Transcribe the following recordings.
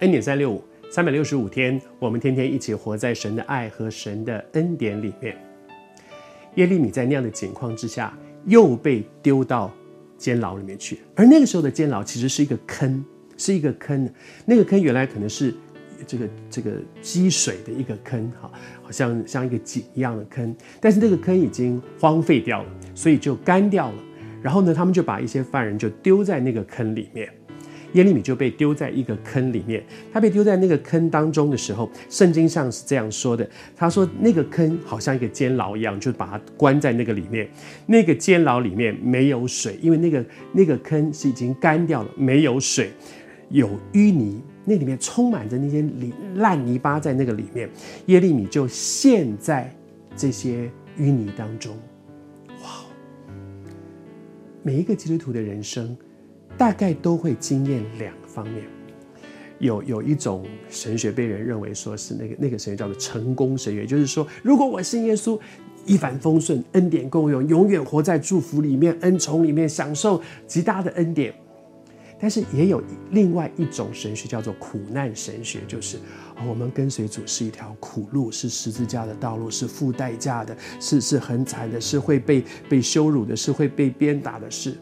恩典三六五，三百六十五天，我们天天一起活在神的爱和神的恩典里面。耶利米在那样的情况之下，又被丢到监牢里面去。而那个时候的监牢其实是一个坑，是一个坑。那个坑原来可能是这个这个积水的一个坑，哈，好像像一个井一样的坑。但是那个坑已经荒废掉了，所以就干掉了。然后呢，他们就把一些犯人就丢在那个坑里面。耶利米就被丢在一个坑里面。他被丢在那个坑当中的时候，圣经上是这样说的：他说那个坑好像一个监牢一样，就把他关在那个里面。那个监牢里面没有水，因为那个那个坑是已经干掉了，没有水，有淤泥，那里面充满着那些泥烂泥巴在那个里面。耶利米就陷在这些淤泥当中。哇！每一个基督徒的人生。大概都会经验两方面，有有一种神学被人认为说是那个那个神学叫做成功神学，就是说如果我信耶稣，一帆风顺，恩典够用，永远活在祝福里面，恩宠里面，享受极大的恩典。但是也有另外一种神学叫做苦难神学，就是我们跟随主是一条苦路，是十字架的道路，是付代价的，是是很惨的，是会被被羞辱的，是会被鞭打的，是。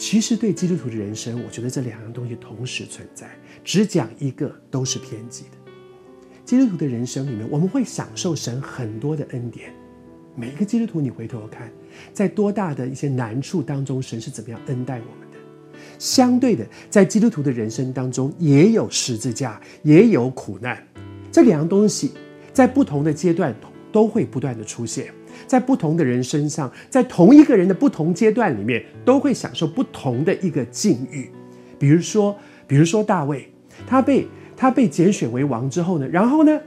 其实对基督徒的人生，我觉得这两样东西同时存在，只讲一个都是偏激的。基督徒的人生里面，我们会享受神很多的恩典。每一个基督徒，你回头看，在多大的一些难处当中，神是怎么样恩待我们的？相对的，在基督徒的人生当中，也有十字架，也有苦难。这两样东西在不同的阶段都会不断的出现。在不同的人身上，在同一个人的不同阶段里面，都会享受不同的一个境遇。比如说，比如说大卫，他被他被拣选为王之后呢，然后呢，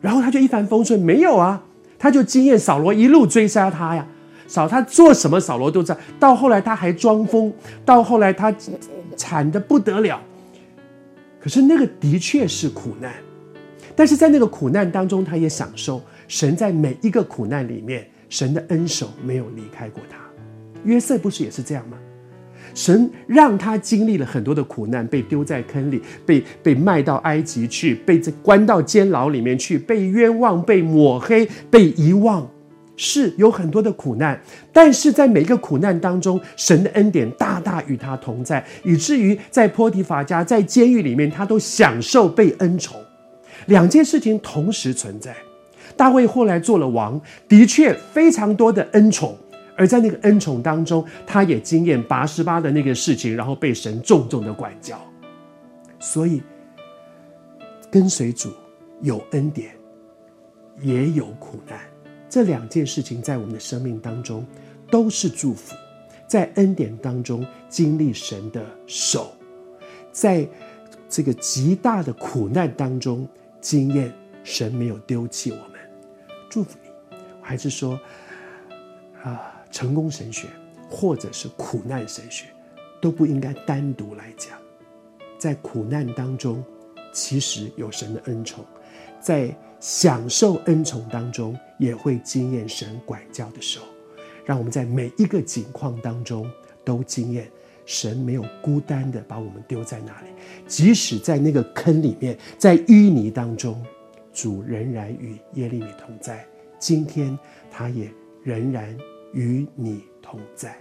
然后他就一帆风顺？没有啊，他就经验扫罗一路追杀他呀，扫他做什么，扫罗都在。到后来他还装疯，到后来他惨得不得了。可是那个的确是苦难，但是在那个苦难当中，他也享受。神在每一个苦难里面，神的恩手没有离开过他。约瑟不是也是这样吗？神让他经历了很多的苦难，被丢在坑里，被被卖到埃及去，被这关到监牢里面去，被冤枉，被抹黑，被遗忘，是有很多的苦难。但是在每一个苦难当中，神的恩典大大与他同在，以至于在波提乏家，在监狱里面，他都享受被恩宠。两件事情同时存在。大卫后来做了王，的确非常多的恩宠，而在那个恩宠当中，他也经验拔十八的那个事情，然后被神重重的管教。所以，跟随主有恩典，也有苦难，这两件事情在我们的生命当中都是祝福。在恩典当中经历神的手，在这个极大的苦难当中经验神没有丢弃我们。祝福你，还是说，啊，成功神学或者是苦难神学，都不应该单独来讲。在苦难当中，其实有神的恩宠；在享受恩宠当中，也会经验神管教的手。让我们在每一个境况当中都经验神没有孤单的把我们丢在那里，即使在那个坑里面，在淤泥当中。主仍然与耶利米同在，今天他也仍然与你同在。